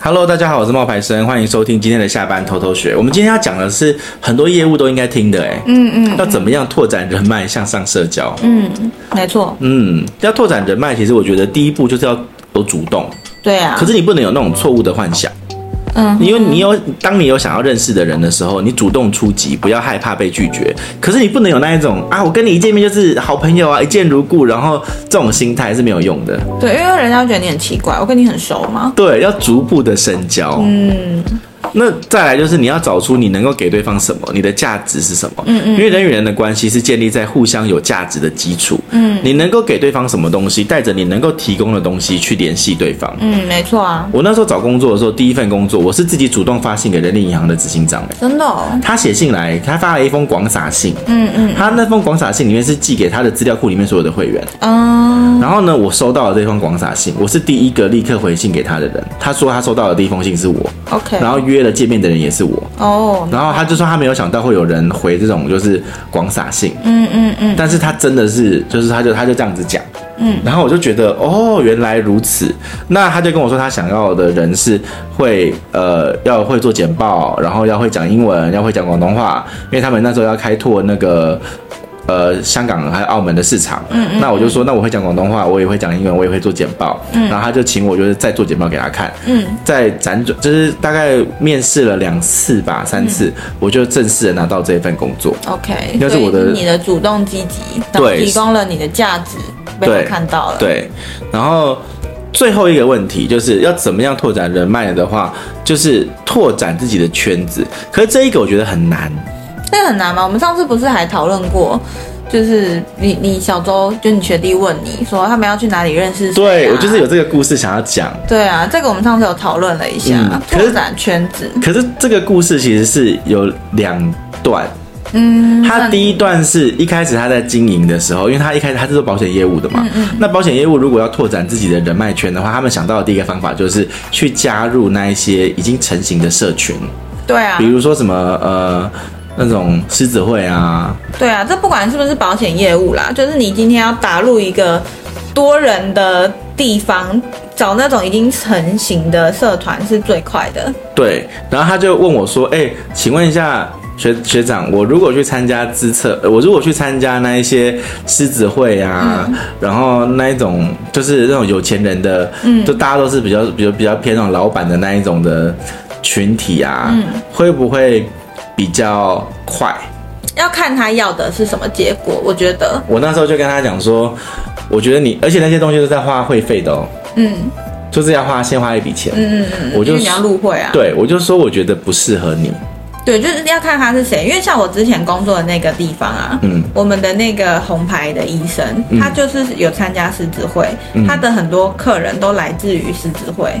Hello，大家好，我是冒牌生，欢迎收听今天的下班偷偷学。我们今天要讲的是很多业务都应该听的，哎，嗯嗯，要怎么样拓展人脉，向上社交？嗯，没错，嗯，要拓展人脉，其实我觉得第一步就是要有主动，对啊，可是你不能有那种错误的幻想。嗯，因为你有，当你有想要认识的人的时候，你主动出击，不要害怕被拒绝。可是你不能有那一种啊，我跟你一见面就是好朋友啊，一见如故，然后这种心态是没有用的。对，因为人家觉得你很奇怪，我跟你很熟吗？对，要逐步的深交。嗯。那再来就是你要找出你能够给对方什么，你的价值是什么？嗯嗯。因为人与人的关系是建立在互相有价值的基础。嗯。你能够给对方什么东西，带着你能够提供的东西去联系对方。嗯，没错啊。我那时候找工作的时候，第一份工作我是自己主动发信给人力银行的执行长。真的哦。他写信来，他发了一封广撒信。嗯嗯。他那封广撒信里面是寄给他的资料库里面所有的会员。嗯。然后呢，我收到了这封广撒信，我是第一个立刻回信给他的人。他说他收到的第一封信是我。OK。然后约了见面的人也是我。哦，然后他就说他没有想到会有人回这种就是广撒信，嗯嗯嗯，但是他真的是就是他就他就这样子讲，嗯，然后我就觉得哦原来如此，那他就跟我说他想要的人是会呃要会做简报，然后要会讲英文，要会讲广东话，因为他们那时候要开拓那个。呃，香港还有澳门的市场，嗯，嗯，那我就说，那我会讲广东话，我也会讲英文，我也会做简报，嗯，然后他就请我就是再做简报给他看，嗯，在辗转就是大概面试了两次吧，三次，嗯，我就正式的拿到这一份工作，OK，那是我的你的主动积极，对，提供了你的价值被他看到了，对，然后最后一个问题就是要怎么样拓展人脉的话，就是拓展自己的圈子，可是这一个我觉得很难。这很难吗？我们上次不是还讨论过，就是你你小周就你学弟问你说他们要去哪里认识谁？对，我就是有这个故事想要讲。对啊，这个我们上次有讨论了一下，嗯、拓展圈子。可是这个故事其实是有两段。嗯，他第一段是一开始他在经营的时候，因为他一开始他是做保险业务的嘛。嗯嗯。那保险业务如果要拓展自己的人脉圈的话，他们想到的第一个方法就是去加入那一些已经成型的社群。对啊。比如说什么呃。那种狮子会啊，对啊，这不管是不是保险业务啦，就是你今天要打入一个多人的地方，找那种已经成型的社团是最快的。对，然后他就问我说：“哎、欸，请问一下学学长，我如果去参加资策，我如果去参加那一些狮子会啊，嗯、然后那一种就是那种有钱人的，嗯，就大家都是比较比较比较偏那种老板的那一种的群体啊，嗯、会不会？”比较快，要看他要的是什么结果。我觉得我那时候就跟他讲说，我觉得你，而且那些东西都在花会费的哦。嗯，就是要花先花一笔钱。嗯嗯嗯，我就你要入会啊。对，我就说我觉得不适合你。对，就是要看他是谁，因为像我之前工作的那个地方啊，嗯，我们的那个红牌的医生，他就是有参加狮子会，嗯，他的很多客人都来自于狮子会。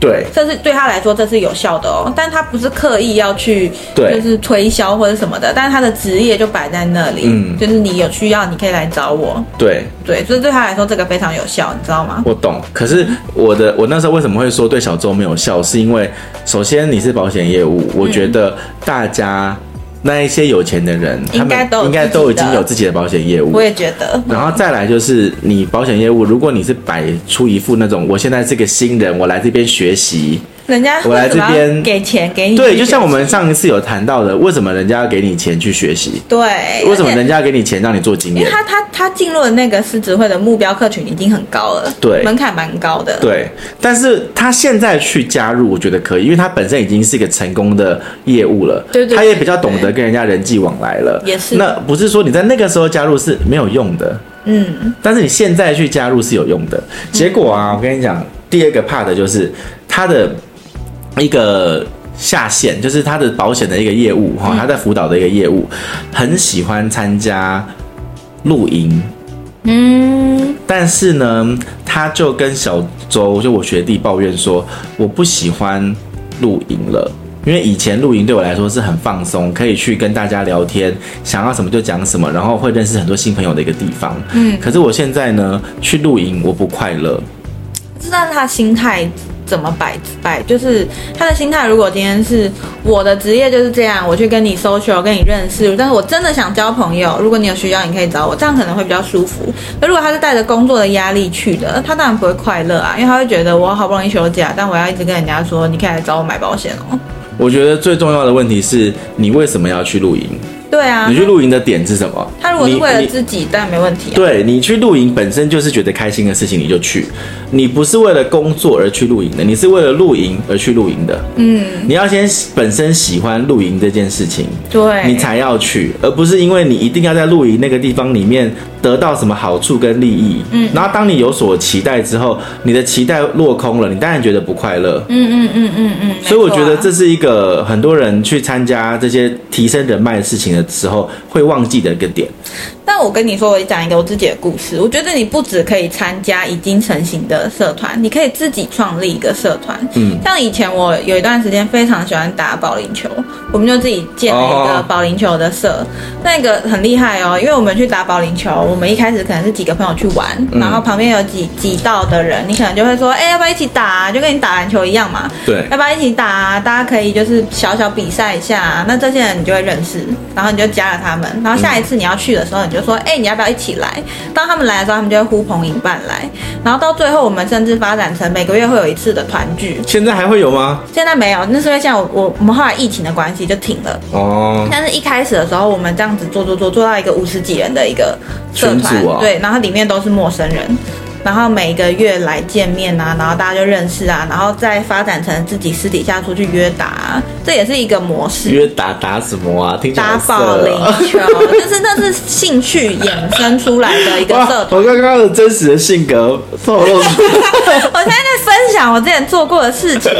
对，这是对他来说，这是有效的哦。但他不是刻意要去，就是推销或者什么的。但是他的职业就摆在那里，嗯，就是你有需要，你可以来找我。对对，所以对他来说，这个非常有效，你知道吗？我懂。可是我的，我那时候为什么会说对小周没有效？是因为首先你是保险业务，我觉得大家。那一些有钱的人，他们应该都已经有自己的保险业务。我也觉得。然后再来就是你保险业务，如果你是摆出一副那种，我现在是个新人，我来这边学习。人家我来这边给钱给你，对，就像我们上一次有谈到的，为什么人家要给你钱去学习？对，为什么人家要给你钱让你做经验？因为他他他进入的那个狮子会的目标客群已经很高了，对，门槛蛮高的，对。但是他现在去加入，我觉得可以，因为他本身已经是一个成功的业务了，对对，他也比较懂得跟人家人际往来了，也是。那不是说你在那个时候加入是没有用的，嗯，但是你现在去加入是有用的。结果啊，我跟你讲，第二个 part 就是他的。一个下线就是他的保险的一个业务哈，他在辅导的一个业务，很喜欢参加露营，嗯，但是呢，他就跟小周就我学弟抱怨说，我不喜欢露营了，因为以前露营对我来说是很放松，可以去跟大家聊天，想要什么就讲什么，然后会认识很多新朋友的一个地方，嗯，可是我现在呢去露营我不快乐，知道他心态。怎么摆摆，就是他的心态。如果今天是我的职业就是这样，我去跟你 social，跟你认识，但是我真的想交朋友，如果你有需要，你可以找我，这样可能会比较舒服。那如果他是带着工作的压力去的，他当然不会快乐啊，因为他会觉得我好不容易休假，但我要一直跟人家说，你可以来找我买保险哦。我觉得最重要的问题是你为什么要去露营？对啊，你去露营的点是什么？他如果是为了自己，当然没问题啊。对，你去露营本身就是觉得开心的事情，你就去。你不是为了工作而去露营的，你是为了露营而去露营的。嗯，你要先本身喜欢露营这件事情，对，你才要去，而不是因为你一定要在露营那个地方里面得到什么好处跟利益。嗯，然后当你有所期待之后，你的期待落空了，你当然觉得不快乐。嗯嗯嗯嗯嗯。所以我觉得这是一个很多人去参加这些提升人脉的事情的时候会忘记的一个点。那我跟你说，我讲一个我自己的故事。我觉得你不只可以参加已经成型的社团，你可以自己创立一个社团。嗯，像以前我有一段时间非常喜欢打保龄球，我们就自己建了一个保龄球的社。哦、那个很厉害哦，因为我们去打保龄球，我们一开始可能是几个朋友去玩，然后旁边有几几道的人，你可能就会说，哎、欸，要不要一起打？就跟你打篮球一样嘛。对，要不要一起打？大家可以就是小小比赛一下，那这些人你就会认识，然后你就加了他们，然后下一次你要去的时候，你就。说哎，你要不要一起来？当他们来的时候，他们就会呼朋引伴来，然后到最后，我们甚至发展成每个月会有一次的团聚。现在还会有吗？现在没有，那是因为像我我我们后来疫情的关系就停了。哦。但是一开始的时候，我们这样子做做做做到一个五十几人的一个社团，啊、对，然后里面都是陌生人。然后每个月来见面啊，然后大家就认识啊，然后再发展成自己私底下出去约打，啊，这也是一个模式。约打打什么啊？打保龄球，就是那是兴趣衍生出来的一个社团。我刚刚的真实的性格透露出来。我现在在分享我之前做过的事情。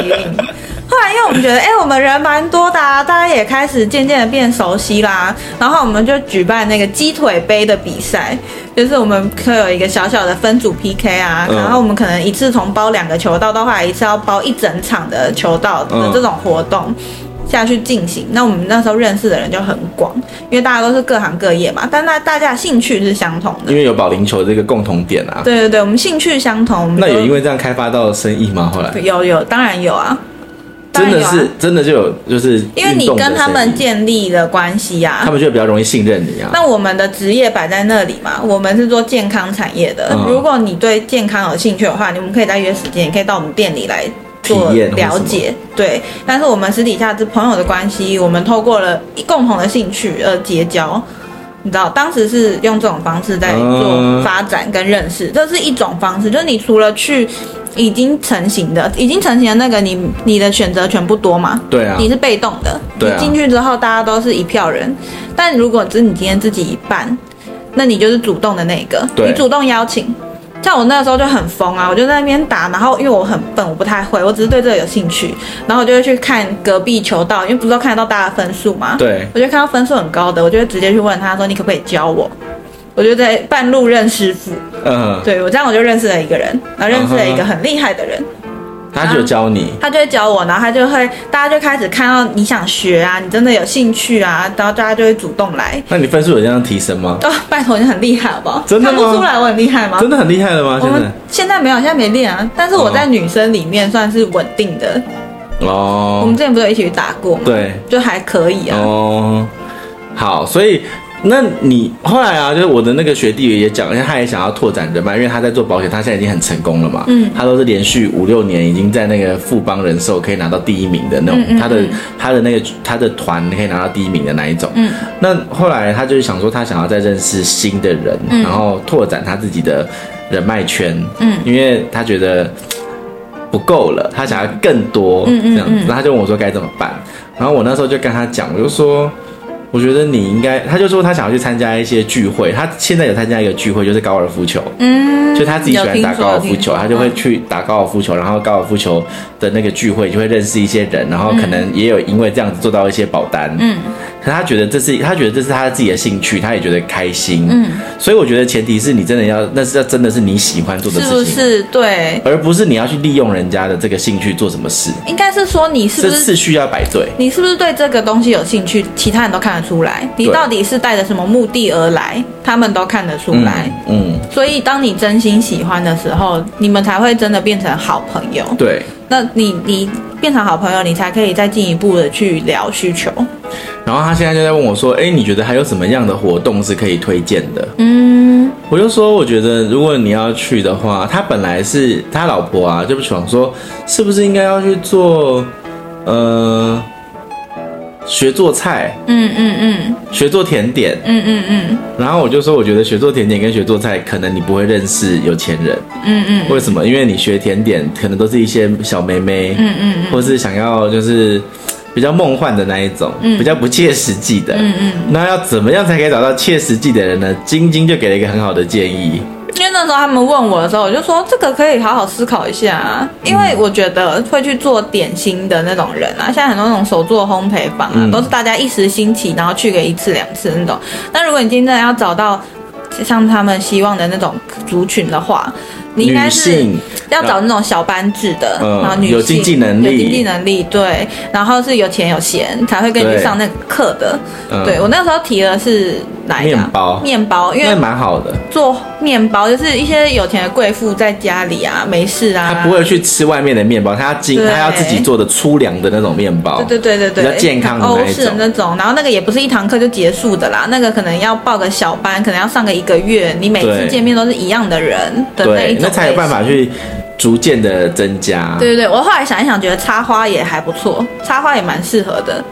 因为我们觉得，哎、欸，我们人蛮多的，啊，大家也开始渐渐的变熟悉啦。然后我们就举办那个鸡腿杯的比赛，就是我们会有一个小小的分组 PK 啊。嗯、然后我们可能一次从包两个球道，到后来一次要包一整场的球道的这种活动下去进行。那我们那时候认识的人就很广，因为大家都是各行各业嘛，但那大家兴趣是相同的，因为有保龄球这个共同点啊。对对对，我们兴趣相同。那有因为这样开发到生意吗？后来有有，当然有啊。真的是，啊、真的就有，就是因为你跟他们建立了关系啊，他们就比较容易信任你啊。那我们的职业摆在那里嘛，我们是做健康产业的。嗯、如果你对健康有兴趣的话，你们可以再约时间，也可以到我们店里来做了解。对，但是我们私底下是朋友的关系，我们透过了共同的兴趣而结交。你知道，当时是用这种方式在做发展跟认识，嗯、这是一种方式。就是你除了去。已经成型的，已经成型的那个你，你你的选择权不多嘛？对啊，你是被动的。对啊，你进去之后，大家都是一票人。但如果只是你今天自己一办，那你就是主动的那个，对你主动邀请。像我那个时候就很疯啊，我就在那边打，然后因为我很笨，我不太会，我只是对这个有兴趣，然后我就会去看隔壁球道，因为不是都看得到大家的分数嘛？对，我就看到分数很高的，我就会直接去问他说：“你可不可以教我？”我就在半路认师傅，嗯，对，我这样我就认识了一个人，然后认识了一个很厉害的人，他就教你，他就会教我，然后他就会，大家就开始看到你想学啊，你真的有兴趣啊，然后大家就会主动来。那你分数有这样提升吗？哦，拜托，你很厉害，好不好？真的吗？看不出来我很厉害吗？真的很厉害了吗？现在现在没有，现在没练啊，但是我在女生里面算是稳定的哦。我们之前不是有一起去打过吗？对，就还可以啊。哦，好，所以。那你后来啊，就是我的那个学弟也讲，因为他也想要拓展人脉，因为他在做保险，他现在已经很成功了嘛。嗯。他都是连续五六年已经在那个富邦人寿可以拿到第一名的那种，嗯嗯嗯，他的他的那个他的团可以拿到第一名的那一种。嗯。那后来他就是想说，他想要再认识新的人，嗯、然后拓展他自己的人脉圈。嗯。因为他觉得不够了，他想要更多这样子，然后他就问我说该怎么办。然后我那时候就跟他讲，我就说。我觉得你应该，他就说他想要去参加一些聚会，他现在有参加一个聚会，就是高尔夫球，嗯，就他自己喜欢打高尔夫球，他就会去打高尔夫球，然后高尔夫球的那个聚会就会认识一些人，然后可能也有因为这样子做到一些保单，嗯，可他觉得这是他觉得这是他自己的兴趣，他也觉得开心。嗯，所以我觉得前提是你真的要，那是要真的是你喜欢做的事情，是不是？对，而不是你要去利用人家的这个兴趣做什么事。应该是说你是不是次序要摆对？你是不是对这个东西有兴趣？其他人都看得出来，你到底是带着什么目的而来，他们都看得出来。嗯，嗯，所以当你真心喜欢的时候，你们才会真的变成好朋友。对，那你你变成好朋友，你才可以再进一步的去聊需求。然后他现在就在问我说：“哎，你觉得还有什么样的活动是可以推荐的？”嗯，我就说：“我觉得如果你要去的话，他本来是他老婆啊，就不想说是不是应该要去做，呃，学做菜，嗯嗯嗯，学做甜点，嗯嗯嗯。然后我就说，我觉得学做甜点跟学做菜，可能你不会认识有钱人，嗯嗯。为什么？因为你学甜点，可能都是一些小妹妹，嗯嗯嗯，或是想要就是。”比较梦幻的那一种，嗯，比较不切实际的，嗯嗯，那要怎么样才可以找到切实际的人呢？晶晶就给了一个很好的建议。因为那时候他们问我的时候，我就说这个可以好好思考一下啊。因为我觉得会去做点心的那种人啊，现在很多那种手作烘焙坊啊，嗯，都是大家一时兴起，然后去个一次两次那种。那如果你真的要找到像他们希望的那种族群的话，你应该是要找那种小班制的，然后女性有经济能力，有经济能力，对，然后是有钱有闲才会跟你去上那个课的。对，我那时候提的是哪一个？面包，面包，因为蛮好的。做面包就是一些有钱的贵妇在家里啊，没事啊，他不会去吃外面的面包，他要经他要自己做的粗粮的那种面包。对对对对对，比较健康的那种。欧式的那种，然后那个也不是一堂课就结束的啦，那个可能要报个小班，可能要上个一个月，你每次见面都是一样的人的那一种。那才有办法去逐渐的增加。对对对，我后来想一想，觉得插花也还不错，插花也蛮适合的。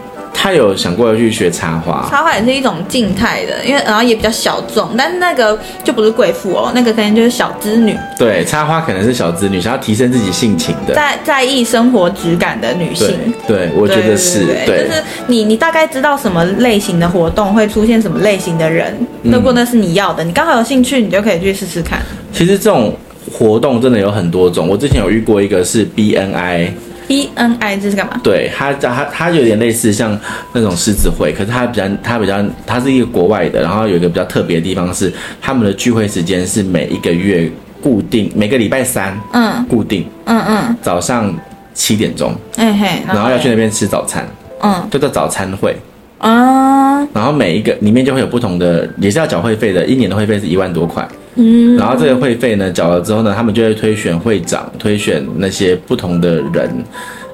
他有想过要去学插花，插花也是一种静态的，因为然后也比较小众，但是那个就不是贵妇哦，那个可能就是小资女。对，插花可能是小资女，想要提升自己性情的，在在意生活质感的女性。对，对我觉得是对，对，对，就是你你大概知道什么类型的活动会出现什么类型的人，如果那是你要的，你刚好有兴趣，你就可以去试试看。其实这种。活动真的有很多种，我之前有遇过一个是 BNI，BNI 这是干嘛？对，它它它有点类似像那种狮子会，可是它比较它比较它是一个国外的，然后有一个比较特别的地方是他们的聚会时间是每一个月固定，每个礼拜三，嗯，固定，嗯嗯，早上七点钟，哎嘿，然后要去那边吃早餐，嗯，就叫早餐会。啊，然后每一个里面就会有不同的，也是要缴会费的，一年的会费是一万多块。嗯，然后这个会费呢缴了之后呢，他们就会推选会长，推选那些不同的人。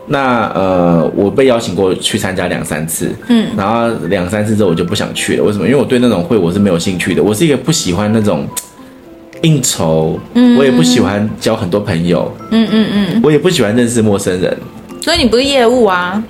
那呃，我被邀请过去参加两三次，嗯，然后两三次之后我就不想去了。为什么？因为我对那种会我是没有兴趣的。我是一个不喜欢那种应酬，嗯，我也不喜欢交很多朋友，嗯嗯嗯，我也不喜欢认识陌生人。所以你不是业务啊？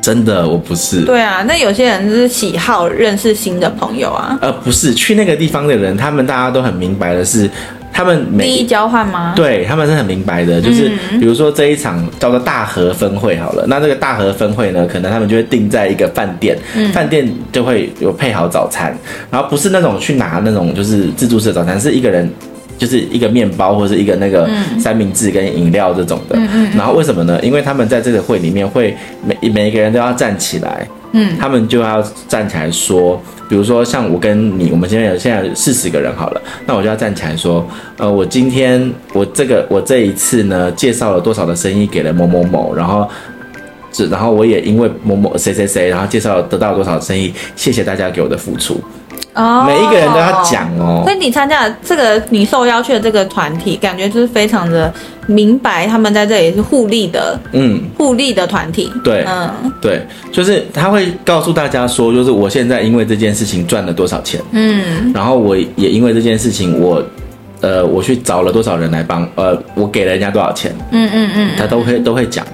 真的，我不是。对啊，那有些人就是喜好认识新的朋友啊。呃，不是，去那个地方的人，他们大家都很明白的是，他们每利益交换吗？对，他们是很明白的，就是、嗯、比如说这一场叫做大和分会好了，那这个大和分会呢，可能他们就会定在一个饭店，嗯、饭店就会有配好早餐，然后不是那种去拿那种就是自助式的早餐，是一个人。就是一个面包或者是一个那个三明治跟饮料这种的，嗯、然后为什么呢？因为他们在这个会里面会每每一个人都要站起来，嗯，他们就要站起来说，比如说像我跟你，我们现在有现在四十个人好了，那我就要站起来说，呃，我今天我这个我这一次呢介绍了多少的生意给了某某某，然后这然后我也因为某某谁谁谁，然后介绍得到了多少生意，谢谢大家给我的付出。哦，每一个人都要讲哦。所以你参加这个你受邀去的这个团体，感觉就是非常的明白，他们在这里是互利的，嗯，互利的团体。对，嗯，对，就是他会告诉大家说，就是我现在因为这件事情赚了多少钱，嗯，然后我也因为这件事情，我，呃，我去找了多少人来帮，呃，我给了人家多少钱，嗯嗯嗯，他都会都会讲。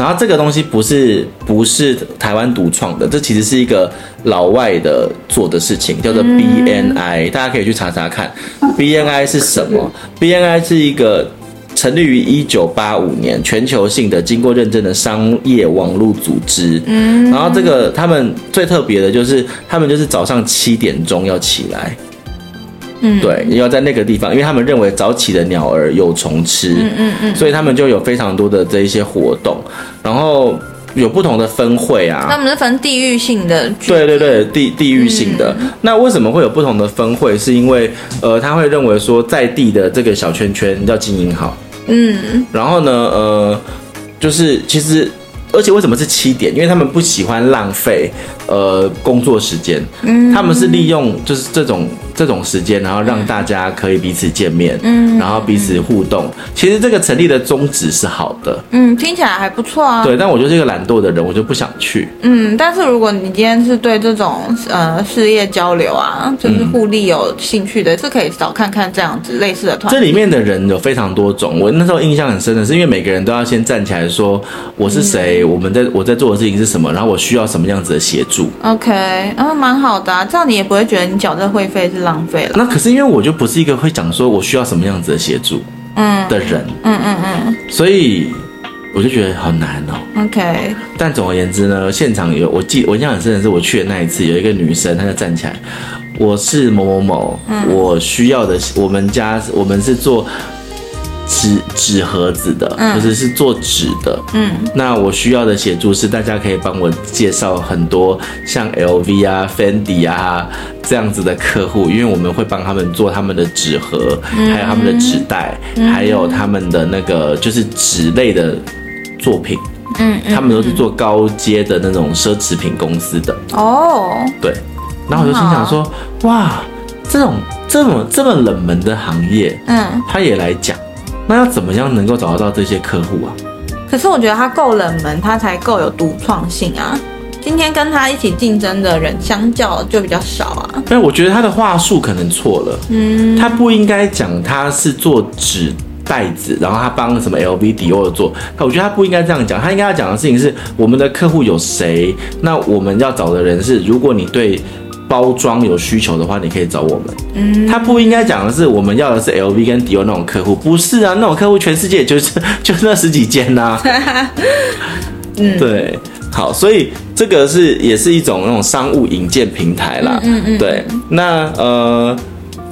然后这个东西不是不是台湾独创的，这其实是一个老外的做的事情，叫做 BNI，大家可以去查查看，BNI 是什么？BNI 是一个成立于一九八五年，全球性的经过认证的商业网络组织。嗯，然后这个他们最特别的就是，他们就是早上七点钟要起来。嗯，对，要在那个地方，因为他们认为早起的鸟儿有虫吃，嗯嗯嗯，所以他们就有非常多的这一些活动。然后有不同的分会啊，他们是分地域性的，对对对，地地域性的。嗯、那为什么会有不同的分会？是因为呃，他会认为说在地的这个小圈圈要经营好，嗯，然后呢，呃，就是其实。而且为什么是七点？因为他们不喜欢浪费呃工作时间，嗯，他们是利用就是这种这种时间，然后让大家可以彼此见面，嗯，然后彼此互动。其实这个成立的宗旨是好的，嗯，听起来还不错啊。对，但我就是一个懒惰的人，我就不想去。嗯，但是如果你今天是对这种呃事业交流啊，就是互利有兴趣的，嗯、是可以找看看这样子类似的团。这里面的人有非常多种，我那时候印象很深的是，因为每个人都要先站起来说我是谁。嗯我们在我在做的事情是什么？然后我需要什么样子的协助？OK，然后蛮好的啊，这样你也不会觉得你缴这会费是浪费了。那可是因为我就不是一个会讲说我需要什么样子的协助，嗯的人，嗯嗯嗯，嗯，所以我就觉得好难哦。OK，但总而言之呢，现场有我记我印象很深的是我去的那一次，有一个女生她就站起来，我是某某某，嗯、我需要的，我们家我们是做。纸纸盒子的，或者是做纸的，嗯，那我需要的协助是，大家可以帮我介绍很多像 LV 啊、Fendi 啊这样子的客户，因为我们会帮他们做他们的纸盒，还有他们的纸袋，还有他们的那个就是纸类的作品，嗯，他们都是做高阶的那种奢侈品公司的。哦，对，然后我就心想说，哇，这种这么这么冷门的行业，嗯，他也来讲。那要怎么样能够找得到这些客户啊？可是我觉得他够冷门，他才够有独创性啊。今天跟他一起竞争的人相较就比较少啊。但我觉得他的话术可能错了。嗯，他不应该讲他是做纸袋子，然后他帮什么 LV、迪奥做。我觉得他不应该这样讲，他应该要讲的事情是我们的客户有谁？那我们要找的人是，如果你对。包装有需求的话，你可以找我们。嗯，他不应该讲的是我们要的是 LV 跟迪奥那种客户，不是啊，那种客户全世界就是 就那十几间呐、啊。嗯，对，好，所以这个是也是一种那种商务引荐平台啦。嗯嗯，对，那呃，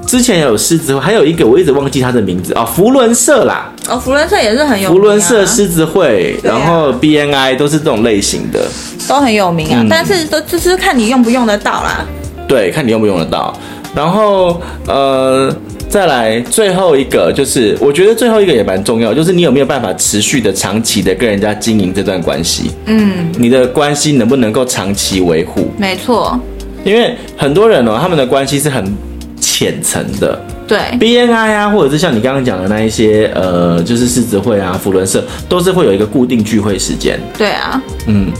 之前有狮子会，还有一个我一直忘记他的名字啊，扶轮社啦。哦，扶轮社也是很有名、啊。扶轮社、狮子会，然后 BNI 都是这种类型的，都很有名啊。嗯、但是都就是看你用不用得到啦。对，看你用不用得到。然后，呃，再来最后一个，就是我觉得最后一个也蛮重要，就是你有没有办法持续的、长期的跟人家经营这段关系？嗯，你的关系能不能够长期维护？没错，因为很多人哦，他们的关系是很浅层的。对，BNI 啊，或者是像你刚刚讲的那一些，呃，就是狮子会啊、福伦社，都是会有一个固定聚会时间。对啊，嗯，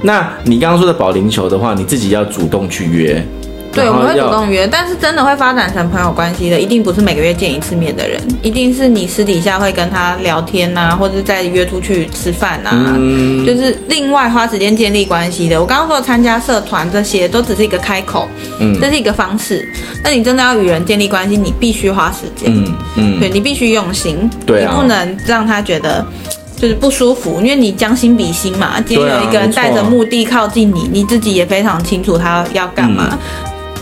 那你刚刚说的保龄球的话，你自己要主动去约。对，我们会主动约，但是真的会发展成朋友关系的，一定不是每个月见一次面的人，一定是你私底下会跟他聊天呐、啊，或者再约出去吃饭呐、啊，嗯、就是另外花时间建立关系的。我刚刚说参加社团这些，都只是一个开口，嗯，这是一个方式。那你真的要与人建立关系，你必须花时间，嗯嗯，对，你必须用心，对、啊，你不能让他觉得就是不舒服，因为你将心比心嘛。今天有一个人带着目的靠近你，你自己也非常清楚他要干嘛。嗯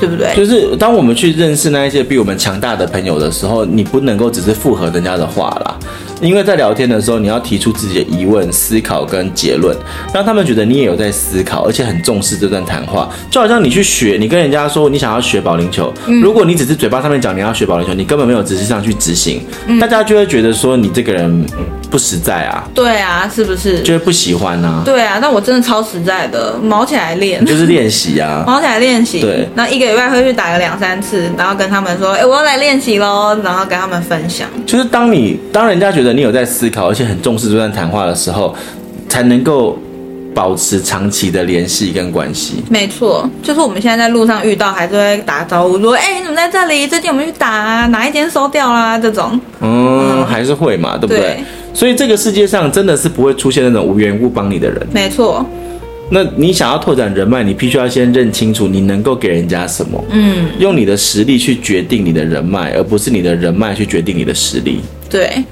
对不对？就是当我们去认识那一些比我们强大的朋友的时候，你不能够只是附和人家的话啦。因为在聊天的时候，你要提出自己的疑问、思考跟结论，让他们觉得你也有在思考，而且很重视这段谈话。就好像你去学，你跟人家说你想要学保龄球，嗯、如果你只是嘴巴上面讲你要学保龄球，你根本没有实际上去执行，嗯、大家就会觉得说你这个人不实在啊。对啊，是不是？就会不喜欢啊。对啊，那我真的超实在的，毛起来练，就是练习啊，毛起来练习。对，那一个礼拜会去打个两三次，然后跟他们说，哎，我要来练习喽，然后跟他们分享。就是当你当人家觉得。你有在思考，而且很重视这段谈话的时候，才能够保持长期的联系跟关系。没错，就是我们现在在路上遇到，还是会打招呼说：“哎，你怎么在这里？最近我们去打啊，哪一间收掉啦？”这种，嗯，嗯还是会嘛，对不对？对。所以这个世界上真的是不会出现那种无缘无故帮你的人。没错。那你想要拓展人脉，你必须要先认清楚你能够给人家什么。嗯。用你的实力去决定你的人脉，而不是你的人脉去决定你的实力。对。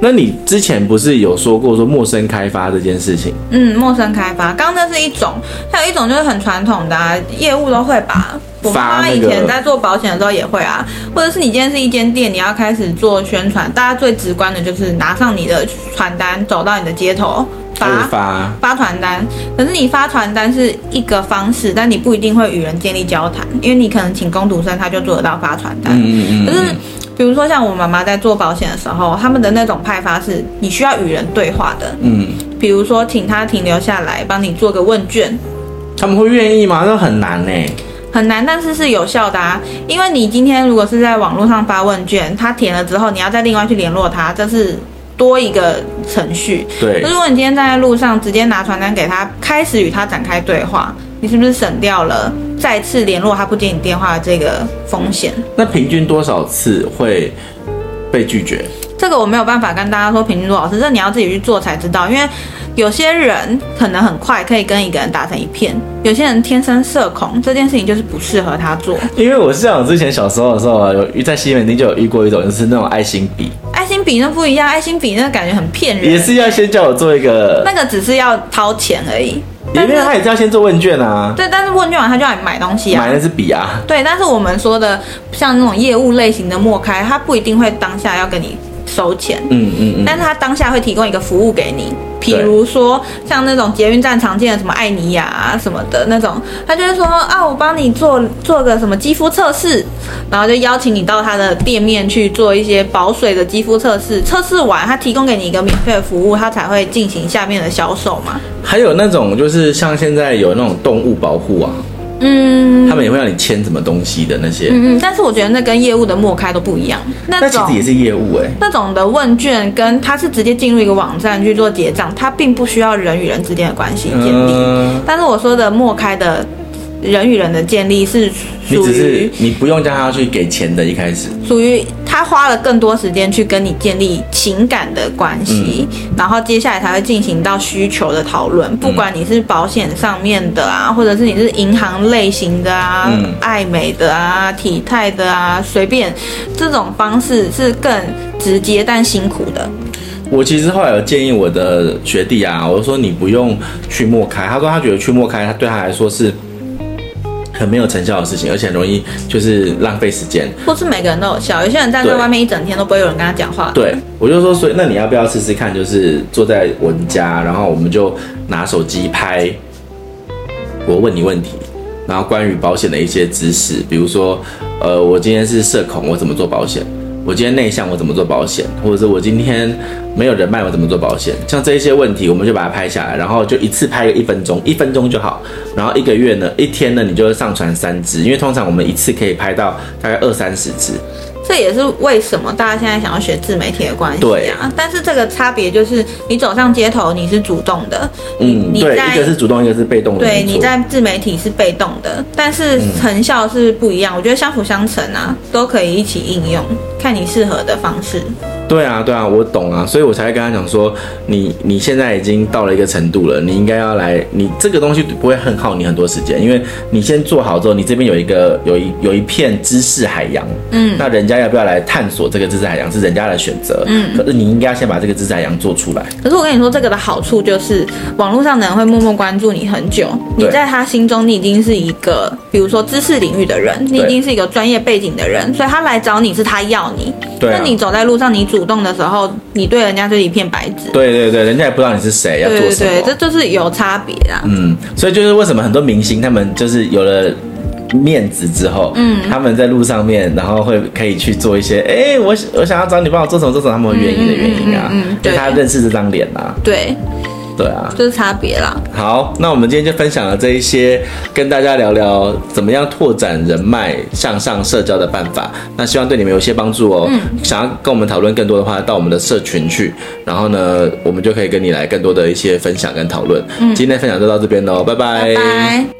那你之前不是有说过说陌生开发这件事情？嗯，陌生开发，刚刚那是一种，还有一种就是很传统的、啊、业务都会吧。我妈妈以前在做保险的时候也会啊，或者是你今天是一间店，你要开始做宣传，大家最直观的就是拿上你的传单，走到你的街头，发发发传单。可是你发传单是一个方式，但你不一定会与人建立交谈，因为你可能请工读生，他就做得到发传单。嗯嗯嗯。可是比如说像我妈妈在做保险的时候，他们的那种派发是你需要与人对话的。嗯。比如说，请他停留下来，帮你做个问卷。他们会愿意吗？那很难呢。很难，但是是有效的啊！因为你今天如果是在网络上发问卷，他填了之后，你要再另外去联络他，这是多一个程序。对。如果你今天站在路上，直接拿传单给他，开始与他展开对话，你是不是省掉了再次联络他不接你电话的这个风险？那平均多少次会被拒绝？这个我没有办法跟大家说平均多少次，这你要自己去做才知道，因为。有些人可能很快可以跟一个人打成一片，有些人天生社恐，这件事情就是不适合他做。因为我是像我之前小时候的时候，有在西门町就有遇过一种，就是那种爱心笔。爱心笔那不一样，爱心笔那感觉很骗人。也是要先叫我做一个，那个只是要掏钱而已。因为他也是要先做问卷啊。对，但是问卷完他就要买东西啊。买的是笔啊。对，但是我们说的像那种业务类型的默开，他不一定会当下要跟你收钱。嗯嗯嗯。但是他当下会提供一个服务给你。比如说像那种捷运站常见的什么艾尼亚啊什么的那种，他就会说啊，我帮你做做个什么肌肤测试，然后就邀请你到他的店面去做一些保水的肌肤测试，测试完他提供给你一个免费的服务，他才会进行下面的销售嘛。还有那种就是像现在有那种动物保护啊。嗯，他们也会让你签什么东西的那些。嗯嗯，但是我觉得那跟业务的默开都不一样。那其实也是业务哎、欸。那种的问卷跟他是直接进入一个网站去做结账，他并不需要人与人之间的关系建立。嗯、但是我说的默开的。人与人的建立是属于你不用叫他去给钱的，一开始属于他花了更多时间去跟你建立情感的关系，嗯、然后接下来才会进行到需求的讨论。不管你是保险上面的啊，或者是你是银行类型的啊、嗯、爱美的啊、体态的啊，随便这种方式是更直接但辛苦的。我其实后来有建议我的学弟啊，我说你不用去莫开，他说他觉得去莫开，他对他来说是。很没有成效的事情，而且很容易就是浪费时间。不是每个人都有效，有些人站在外面一整天都不会有人跟他讲话。对，我就说，所以那你要不要试试看？就是坐在我们家，然后我们就拿手机拍，我问你问题，然后关于保险的一些知识，比如说，呃，我今天是社恐，我怎么做保险？我今天内向，我怎么做保险？或者是我今天没有人脉，我怎么做保险？像这一些问题，我们就把它拍下来，然后就一次拍个一分钟，一分钟就好。然后一个月呢，一天呢，你就会上传三支，因为通常我们一次可以拍到大概二三十支。这也是为什么大家现在想要学自媒体的关系啊。对但是这个差别就是，你走上街头你是主动的，嗯，你在对，一个是主动，一个是被动的。对，你在自媒体是被动的，但是成效是不一样。嗯、我觉得相辅相成啊，都可以一起应用，看你适合的方式。对啊，对啊，我懂啊，所以我才会跟他讲说，你你现在已经到了一个程度了，你应该要来，你这个东西不会很耗你很多时间，因为你先做好之后，你这边有一个有一有一片知识海洋，嗯，那人家要不要来探索这个知识海洋是人家的选择，嗯，可是你应该要先把这个知识海洋做出来。可是我跟你说，这个的好处就是，网络上的人会默默关注你很久，你在他心中你已经是一个，比如说知识领域的人，你已经是一个专业背景的人，所以他来找你是他要你，对啊，那你走在路上你主。主动的时候，你对人家就是一片白纸。对对对，人家也不知道你是谁，要做什么。对，这就是有差别啊。嗯，所以就是为什么很多明星他们就是有了面子之后，嗯，他们在路上面，然后会可以去做一些，哎，我我想要找你帮我做什么做什么，他们会愿意的原因啊，嗯，嗯，对，他认识这张脸啊，对。对啊，就是差别啦。好，那我们今天就分享了这一些，跟大家聊聊怎么样拓展人脉、向上社交的办法。那希望对你们有些帮助哦。嗯，想要跟我们讨论更多的话，到我们的社群去，然后呢，我们就可以跟你来更多的一些分享跟讨论。嗯，今天分享就到这边喽，拜拜。拜拜。